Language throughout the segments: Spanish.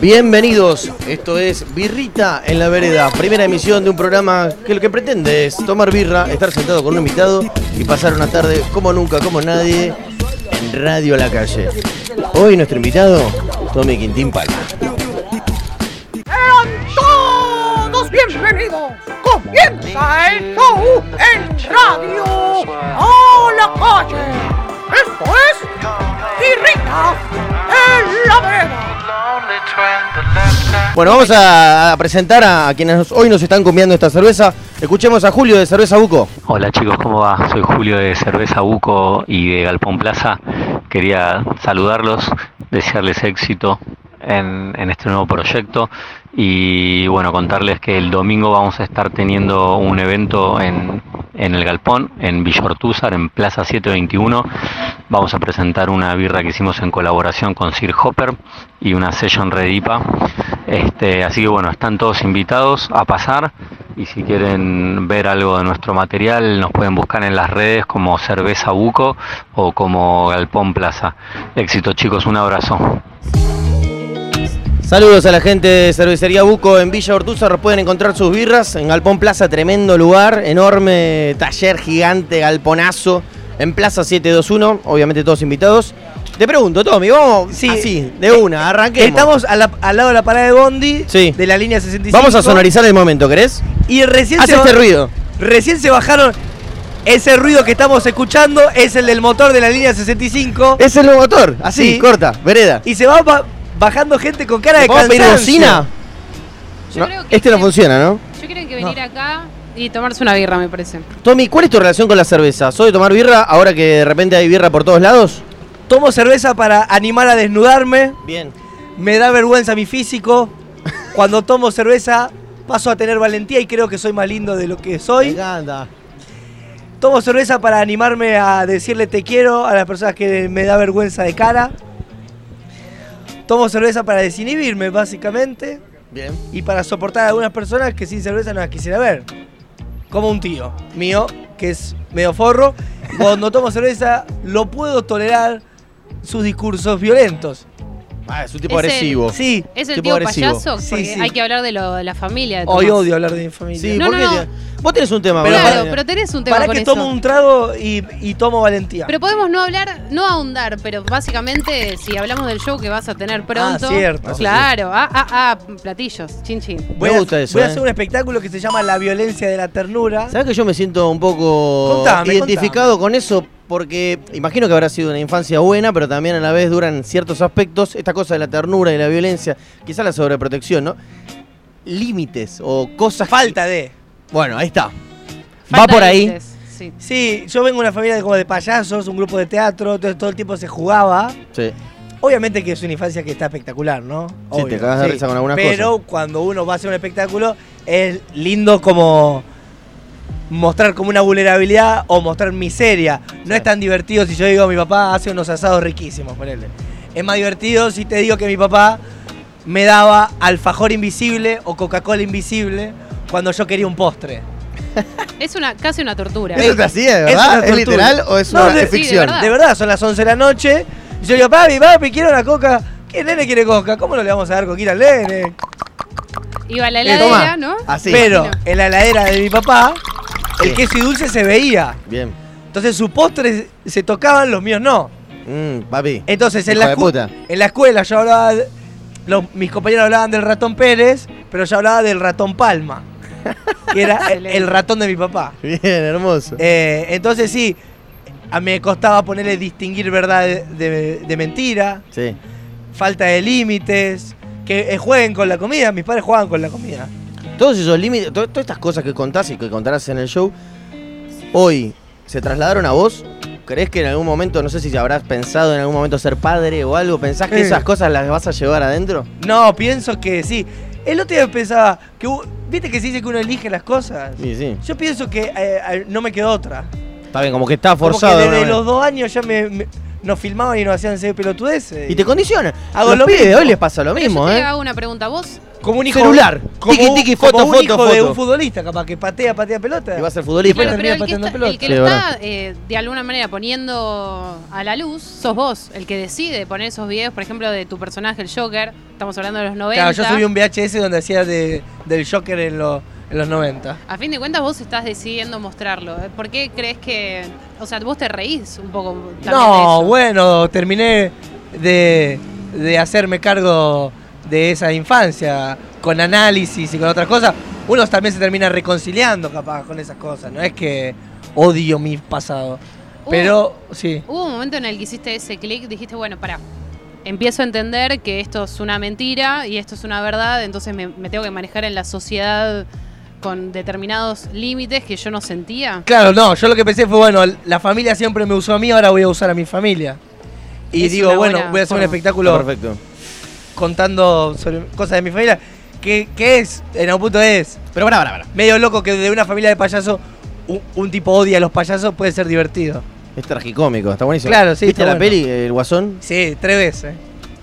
Bienvenidos, esto es Birrita en la Vereda, primera emisión de un programa que lo que pretende es tomar birra, estar sentado con un invitado y pasar una tarde como nunca, como nadie, en Radio La Calle. Hoy nuestro invitado, Tommy Quintín Palma. Todos bienvenidos. Comienza el show en radio a la calle. Esto es Birrita. Bueno, vamos a, presentar a quienes hoy nos están comiendo esta cerveza. Escuchemos a Julio de Cerveza Buco. Hola chicos, ¿cómo va? Soy Julio de Cerveza Buco y de Galpón Plaza. Quería saludarlos, desearles éxito en, en este nuevo proyecto y bueno, contarles que el domingo vamos a estar teniendo un evento en, en el Galpón, en Villa Ortúzar, en Plaza 721. Vamos a presentar una birra que hicimos en colaboración con Sir Hopper y una session Redipa. Este, así que bueno, están todos invitados a pasar y si quieren ver algo de nuestro material nos pueden buscar en las redes como Cerveza Buco o como Galpón Plaza. Éxito chicos, un abrazo. Saludos a la gente de Cervecería Buco en Villa Ortúzar. Pueden encontrar sus birras en Galpón Plaza, tremendo lugar, enorme taller gigante, galponazo, en Plaza 721, obviamente todos invitados. Te pregunto, Tommy, vamos Sí. así, de una, arranquemos. Estamos a la- al lado de la parada de Bondi Sí. de la línea 65. Vamos a sonorizar el momento, ¿querés? Y recién Hace se, este ruido. recién se bajaron. Ese ruido que estamos escuchando es el del motor de la línea 65. Es el motor, así, Sí. corta, vereda. Y se va ba- bajando gente con cara de ¿Podemos pedir cansancio. bocina? Yo No, creo que este no funciona, ¿no? Yo creo que venir acá y tomarse una birra, me parece. Tommy, ¿cuál es tu relación con la cerveza? ¿Soy de tomar birra ahora que de repente hay birra por todos lados? Tomo cerveza para animar a desnudarme. Bien. Me da vergüenza mi físico. Cuando tomo cerveza paso a tener valentía y creo que soy más lindo de lo que Me soy. encanta. Tomo cerveza para animarme a decirle te quiero a las personas que me da vergüenza de cara. Tomo cerveza para desinhibirme, básicamente. Bien. Y para soportar a algunas personas que sin cerveza no las quisiera ver. Como un tío mío, que es medio forro. Cuando tomo cerveza, lo puedo tolerar sus discursos violentos. Ah, es un tipo Es el- agresivo. Sí, ¿Es el Tipo tío payaso? Sí, Porque sí. hay que hablar de, lo, de la familia. de hoy odio hablar de mi familia. Sí, No, ¿por no, qué no. Vos tenés un tema, Pero ¿verdad? Claro, pero tenés un tema Para con que eso. tomo un trago y, y tomo valentía. Pero podemos no hablar, no ahondar, pero básicamente si hablamos del show que vas a tener pronto. Ah, cierto. Claro, ah, ah, ah, platillos, chin chin. voy Me a, gusta eso, Voy a eh. hacer un espectáculo que se llama La violencia de la ternura. ¿Sabes que yo me siento un poco Contame, identificado con eso? Porque imagino que habrá sido una infancia buena, pero también a la vez duran ciertos aspectos, esta cosa de la ternura y la violencia, quizá la sobreprotección, ¿no? Límites o cosas... Falta de. Bueno, ahí está. Va por ahí. límites, Sí. Sí, yo vengo de una familia de, como de payasos, un grupo de teatro, entonces todo el tiempo se jugaba. Sí. Obviamente que es una infancia que está espectacular, ¿no? Sí, te cagas de risa con algunas Pero cuando uno va a hacer un espectáculo, es lindo como mostrar como una vulnerabilidad o mostrar miseria. No es tan divertido si yo digo mi papá hace unos asados riquísimos, ponele. Es más divertido si te digo que mi papá me daba alfajor invisible o Coca-Cola invisible cuando yo quería un postre. Es una, casi una tortura. ¿Eso te hacía, de Es verdad? ¿Es literal o es, No, una, de- es sí, de ficción? verdad. De verdad, son las 11 de la noche. Y yo digo, papi, papi, quiero una coca. ¿Qué nene quiere coca? ¿Cómo no le vamos a dar coquita al nene? Iba a la Eh, heladera. ¿no? Así. Pero en la heladera de mi papá, el queso y dulce se veía. Bien. Entonces sus postres se tocaban, los míos no. Mm, papi. Entonces en la, puta. en la escuela yo hablaba. de- los- mis compañeros hablaban del ratón Pérez, pero yo hablaba del ratón Palma, que era el, ratón de mi papá. Bien, hermoso. Eh, entonces sí, a mí me costaba ponerle distinguir verdad de, de- de mentira. Sí. falta de límites, que eh, jueguen con la comida, mis padres juegan con la comida. Todos esos límites, to- todas estas cosas que contás y que contarás en el show, hoy se trasladaron a vos. ¿Crees que en algún momento, no sé si habrás pensado en algún momento ser padre o algo, pensás que esas cosas las vas a llevar adentro? No, pienso que sí. El otro día pensaba que, viste que se dice que uno elige las cosas. Sí, sí. Yo pienso que eh, no me quedó otra. Está bien, como que está Como forzado. que de desde los dos años ya me, me- nos filmaban y nos hacían ese pelotudeces. Y te condiciona. Hago A los lo pibes de mismo. hoy les pasa lo Pero yo mismo, te ¿eh? hago una pregunta. ¿Vos como un hijo Celular. como, Tiki, tiki, como foto, un foto, hijo de un futbolista, capaz que patea, patea pelota. Y va a ser futbolista. Claro, pero el que, está, el que lo está eh, de alguna manera poniendo a la luz, sos vos, el que decide poner esos videos, por ejemplo, de tu personaje, el Joker. Estamos hablando de los 90. Claro, yo subí un VHS donde hacía de, del Joker en, lo- en los 90. A fin de cuentas, vos estás decidiendo mostrarlo. ¿eh? ¿Por qué crees que.? O sea, vos te reís un poco. No, bueno, terminé de, de hacerme cargo de esa infancia con análisis y con otras cosas. Uno también se termina reconciliando capaz con esas cosas. No es que odio mi pasado. Hubo- Pero sí. Hubo un momento en el que hiciste ese clic, dijiste, bueno, pará. Empiezo a entender que esto es una mentira y esto es una verdad, entonces me, me tengo que manejar en la sociedad con determinados límites que yo no sentía. Claro, no, yo lo que pensé fue, bueno, la familia siempre me usó a mí, ahora voy a usar a mi familia. Y Es digo, bueno, buena voy a hacer un espectáculo Perfecto. contando sobre cosas de mi familia. Que, que es, en algún punto es Pero pará, pará, pará. medio loco que de una familia de payasos un, un tipo odia a los payasos, puede ser divertido. Es tragicómico, está buenísimo. Claro, sí, ¿Viste la bueno. peli, el Guasón? Sí, tres veces.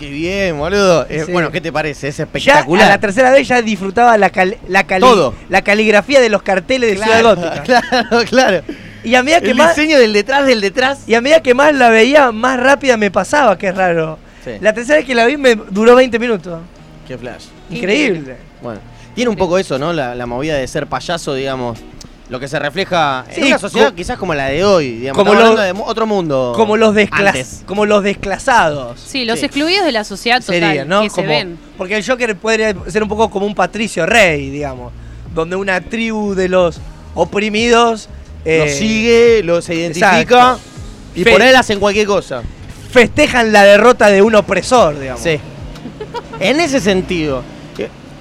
Qué bien, boludo. Eh, Sí. Bueno, ¿qué te parece? Es Ya espectacular. a la tercera vez ya disfrutaba la, cal- la, cali- Todo. la caligrafía de los carteles de Ciudad Gótica. claro, claro. Y a medida que El más diseño del detrás del detrás. y a medida que más la veía, más rápida me pasaba, es raro. Sí. La tercera vez que la vi me duró 20 minutos. Qué flash. Increíble. Bueno, tiene un poco eso, ¿no? La, la movida de ser payaso, digamos. Lo que se refleja en una sociedad quizás como la de hoy, digamos. como Estamos lo- hablando de mu- otro mundo. Como los, desclas- antes. como los desclasados. Sí, los Sí. excluidos de la sociedad total, Sería, ¿no? que se Como- ven. Porque el Joker podría ser un poco como un patricio rey, digamos. Donde una tribu de los oprimidos Lo eh, sigue, lo se identifica exacto. y Fe- por él hacen cualquier cosa. festejan la derrota de un opresor, digamos. Sí. En ese sentido,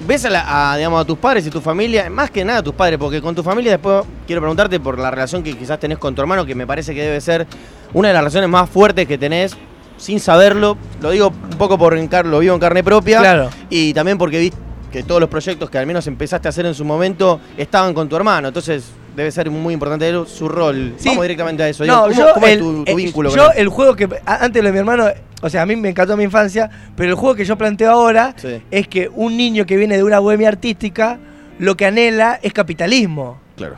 ves a, la- a, digamos, a tus padres y tu familia, más que nada a tus padres, porque con tu familia después quiero preguntarte por la relación que quizás tenés con tu hermano, que me parece que debe ser una de las relaciones más fuertes que tenés, sin saberlo. Lo digo un poco por en car- lo vivo en carne propia. Claro. Y también porque vi que todos los proyectos que al menos empezaste a hacer en su momento estaban con tu hermano. Entonces debe ser muy importante su rol. Sí. Vamos directamente a eso. No, ¿Cómo, yo, cómo es el, tu, tu eh, vínculo yo con él? el juego que antes lo de mi hermano, o sea, a mí me encantó mi infancia, pero el juego que yo planteo ahora Sí. es que un niño que viene de una bohemia artística lo que anhela es capitalismo Claro.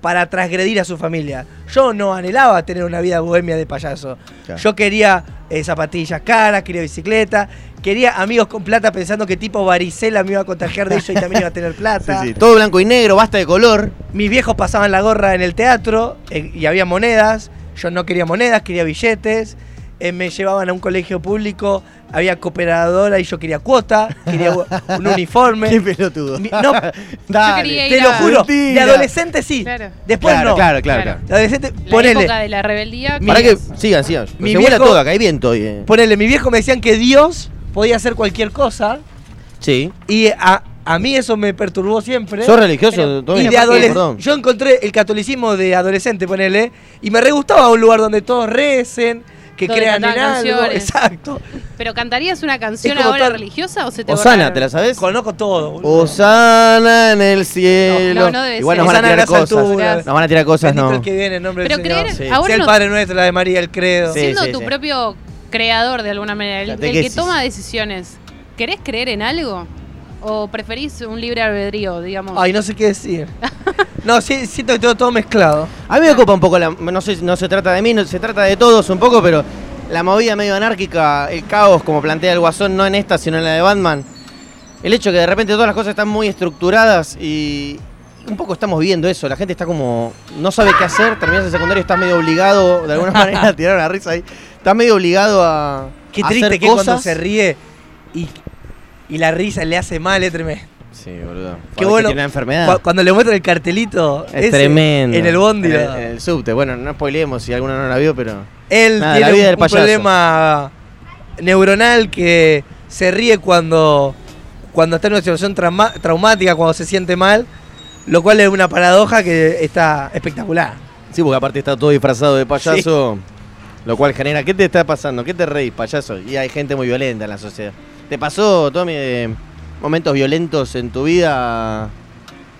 para transgredir a su familia. Yo no anhelaba tener una vida bohemia de payaso. Claro. Yo quería eh, zapatillas caras, quería bicicleta, quería amigos con plata pensando que tipo varicela me iba a contagiar de ello y también iba a tener Sí, plata. sí. Todo blanco y negro, basta de color. Mis viejos pasaban la gorra en el teatro eh, y había monedas. Yo no quería monedas, quería billetes. Eh, me llevaban a un colegio público, había cooperadora y yo quería cuota, quería un uniforme. Qué pelotudo. Mi- no, Dale. quería Te lo juro, de Mentira. adolescente sí. Claro. Después claro, no. claro, claro, Claro. De adolescente, La ponele, época de la rebeldía. Para que sigan, sigan. Mi Se vuela viejo- todo acá, hay viento hoy. eh. ponele, mi viejo me decían que Dios podía hacer cualquier cosa Sí. y a, a mí eso me perturbó siempre. ¿Sos religioso? Pero- Tommy? y de adolescente. Yo encontré el catolicismo de adolescente, ponele, y me re gustaba un lugar donde todos recen, que crean en algo. canciones. Exacto. ¿Pero cantarías una canción ahora tal- religiosa o se te Osana, borraron? ¿te la sabes? Conozco todo. boludo. Osana en el cielo. No, no debe Igual ser. nos van a tirar cosas. alturas. Nos van a tirar cosas, Bendito no. el que viene en nombre Pero del Señor. creer, Sí. ahora Sea el Padre Nuestro, la de María, el credo. Sí. siendo tu sí. propio creador de alguna manera, el, el que Catequesis. toma decisiones, ¿querés creer en algo? ¿O preferís un libre albedrío, digamos? Ay, no sé qué decir. No, sí, siento que tengo todo mezclado. A mí me ocupa un poco la. No sé, no se trata de mí, no, se trata de todos un poco, pero la movida medio anárquica, el caos, como plantea el Guasón, no en esta, sino en la de Batman. El hecho que de repente todas las cosas están muy estructuradas y. Un poco estamos viendo eso, la gente está como. No sabe qué hacer, terminas el secundario, estás medio obligado, de alguna manera, a tirar una risa ahí. Estás medio obligado a. Qué triste hacer que es cuando cosas. se ríe y, y la risa le hace mal, es tremendo. Sí, boludo. Qué bueno. Tiene una enfermedad. Cu- Cuando le muestran el cartelito. Es ese, tremendo. En el bondi. En el, lo- en el subte. Bueno, no spoileemos si alguno no la vio, pero. Él Nada, la tiene vida un, del un payaso. problema neuronal que se ríe cuando, cuando está en una situación trauma- traumática, cuando se siente mal, lo cual es una paradoja que está espectacular. Sí, porque aparte está todo disfrazado de payaso, lo cual genera. ¿Qué te está pasando? ¿Qué te reís, payaso? Y hay gente muy violenta en la sociedad. ¿Te pasó, Tommy, de momentos violentos en tu vida?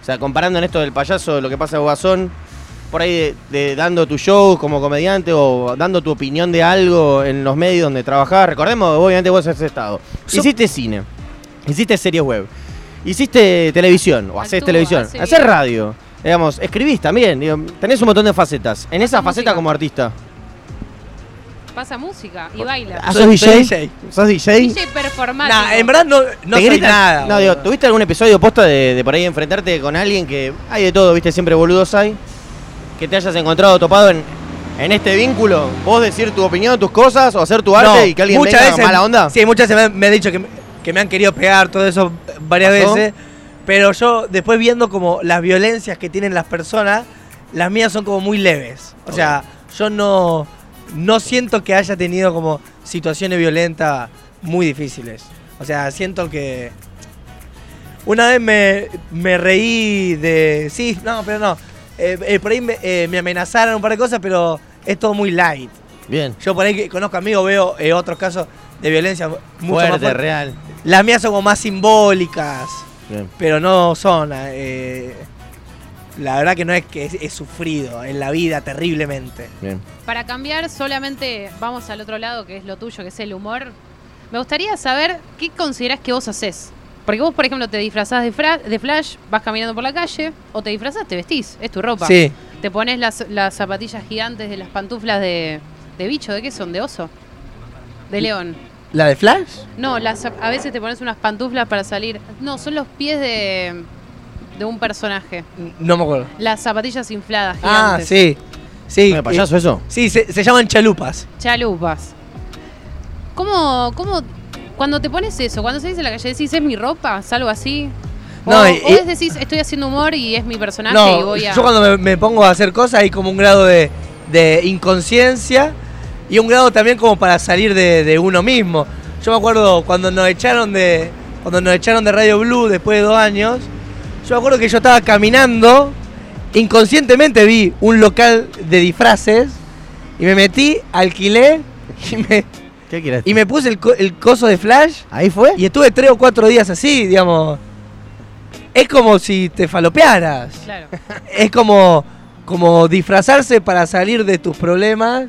O sea, comparando en esto del payaso, lo que pasa a Guasón, por ahí de, de dando tu show como comediante o dando tu opinión de algo en los medios donde trabajás? Recordemos, obviamente vos has estado. So- Hiciste cine, hiciste series web, hiciste televisión o haces televisión, hace haces radio, digamos, escribís también, digo, tenés un montón de facetas. En esa faceta música. como artista. Pasa música y baila. Ah, Soy- ¿Sos soy DJ? DJ. ¿Sos DJ? DJ performático. Nah, en verdad no, no nada. No, digo. ¿tuviste algún episodio posta de, de por ahí enfrentarte con alguien que hay de todo, viste, siempre boludos hay? Que te hayas encontrado topado en, en este vínculo, vos decir tu opinión, tus cosas, o hacer tu arte No, y que alguien muchas venga veces, mala onda. Sí, muchas veces me, me han dicho que, me- que me han querido pegar, todo eso varias ¿Pasó? veces. Pero yo, después viendo como las violencias que tienen las personas, las mías son como muy leves. O sea, yo no, no siento que haya tenido como situaciones violentas muy difíciles. O sea, siento que... Una vez me, me reí de... Sí, no, pero no. Eh, eh, por ahí me, eh, me amenazaron un par de cosas, pero es todo muy light. Bien, Yo por ahí que conozco amigos, veo otros casos de violencia mucho más fuerte, real. Las mías son como más simbólicas, Bien. pero no son. La verdad que no es que he sufrido en la vida terriblemente. Bien. Para cambiar, solamente vamos al otro lado, que es lo tuyo, que es el humor. Me gustaría saber qué considerás que vos haces. Porque vos, por ejemplo, te disfrazás de, fra- de Flash, vas caminando por la calle, o te disfrazás, te vestís, es tu ropa. Sí. Te pones las, las zapatillas gigantes de las pantuflas de, de bicho, ¿de qué son? ¿De oso? De león. ¿La de Flash? No, las, a veces te pones unas pantuflas para salir. No, son los pies de, de un personaje. No me acuerdo. Las zapatillas infladas, Ah, gigantes. sí. Sí. ¿No, payaso eso? Sí, se, se llaman chalupas. Chalupas. ¿Cómo, cómo, cuando te pones eso, cuando salís a la calle decís, es mi ropa, salgo así? O, No, o y- es decís, estoy haciendo humor y es mi personaje y No, voy a... yo cuando me, me pongo a hacer cosas hay como un grado de, de inconsciencia y un grado también como para salir de, de uno mismo. Yo me acuerdo cuando nos echaron de cuando nos echaron de Radio Blue después de dos años, yo me acuerdo que yo estaba caminando, inconscientemente vi un local de disfraces y me metí, alquilé y me, ¿Qué quieres? y me puse el, co- el coso de flash ¿Ahí fue? y estuve tres o cuatro días así, digamos. Es como si te falopearas. Claro. Es como, como disfrazarse para salir de tus problemas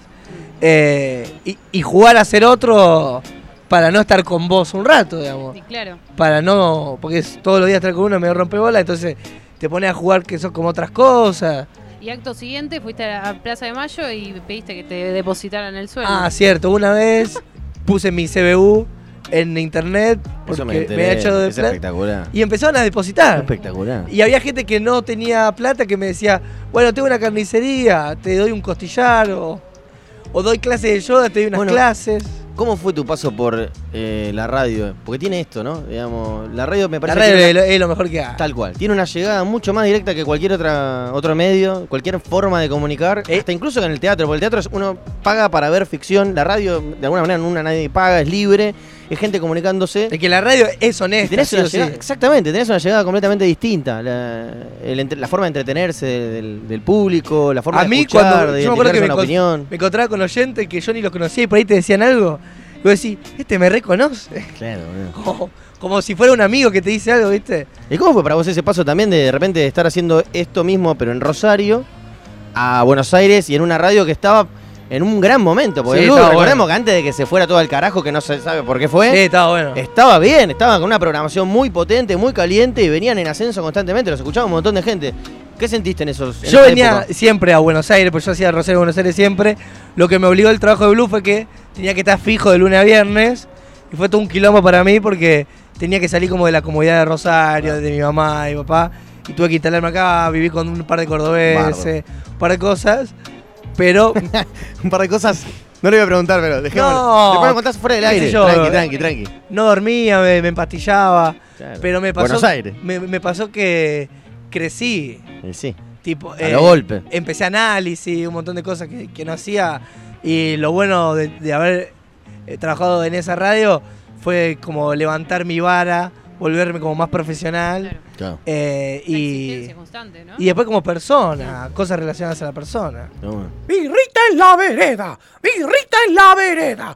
eh, y, y jugar a ser otro para no estar con vos un rato, digamos. Sí, claro. Para no. Porque es todos los días estar con uno me rompe bola, entonces te pones a jugar que sos como otras cosas. Y acto siguiente fuiste a la Plaza de Mayo y pediste que te depositaran el sueldo. Ah, cierto, una vez puse mi CBU en internet porque Eso me había echado de es plata espectacular. y empezaron a depositar. Espectacular. Y había gente que no tenía plata que me decía, bueno, tengo una carnicería, te doy un costillar o, o doy clases de yoga, te doy unas Bueno, clases. ¿Cómo fue tu paso por eh, la radio? Porque tiene esto, ¿no? Digamos, la radio me La parece radio que es lo, es lo mejor que hay. Tal cual. Tiene una llegada mucho más directa que cualquier otra otro medio, cualquier forma de comunicar, Eh. hasta incluso que en el teatro, porque el teatro es uno paga para ver ficción, la radio de alguna manera nunca nadie paga, es libre, es gente comunicándose. Es que la radio es honesta. tenés una sí. llegada- exactamente, tenés una llegada completamente distinta. La, el entre- la forma de entretenerse del, del público, la forma A de mí escuchar, cuando de yo me acuerdo que me, con opinión. me encontraba con oyentes que yo ni los conocía y por ahí te decían algo. Y vos decís, este me reconoce. Claro. Como, como si fuera un amigo que te dice algo, ¿viste? ¿Y cómo fue para vos ese paso también de de repente estar haciendo esto mismo, pero en Rosario, a Buenos Aires y en una radio que estaba en un gran momento? Porque Sí, recordemos bueno. que antes de que se fuera todo al carajo, que no se sabe por qué fue, Sí, estaba bueno. estaba bien, estaba con una programación muy potente, muy caliente y venían en ascenso constantemente, los escuchaba un montón de gente. ¿Qué sentiste en esos en Yo venía época? siempre a Buenos Aires, pues yo hacía Rosario Buenos Aires siempre. Lo que me obligó el trabajo de Blue fue que tenía que estar fijo de lunes a viernes. Y fue todo un quilombo para mí porque tenía que salir como de la comodidad de Rosario, de mi mamá y mi papá. Y tuve que instalarme acá, viví con un par de cordobeses, un par de cosas. Pero un par de cosas. No le voy a preguntar, pero dejémoslo. No. Después me contás fuera del aire. yo, tranqui, eh. tranqui, tranqui. no dormía, me, me empastillaba. Claro. Pero me pasó, Buenos Aires. Me, me pasó que crecí. Eh, Sí. Tipo, eh, lo golpe. Empecé análisis, un montón de cosas que, que no hacía. Y lo bueno de, de haber eh, trabajado en esa radio fue como levantar mi vara, volverme como más profesional. Claro. Eh, y, constante, ¿no? y después como persona, cosas relacionadas a la persona. No, bueno. Birrita en la vereda, birrita en la vereda.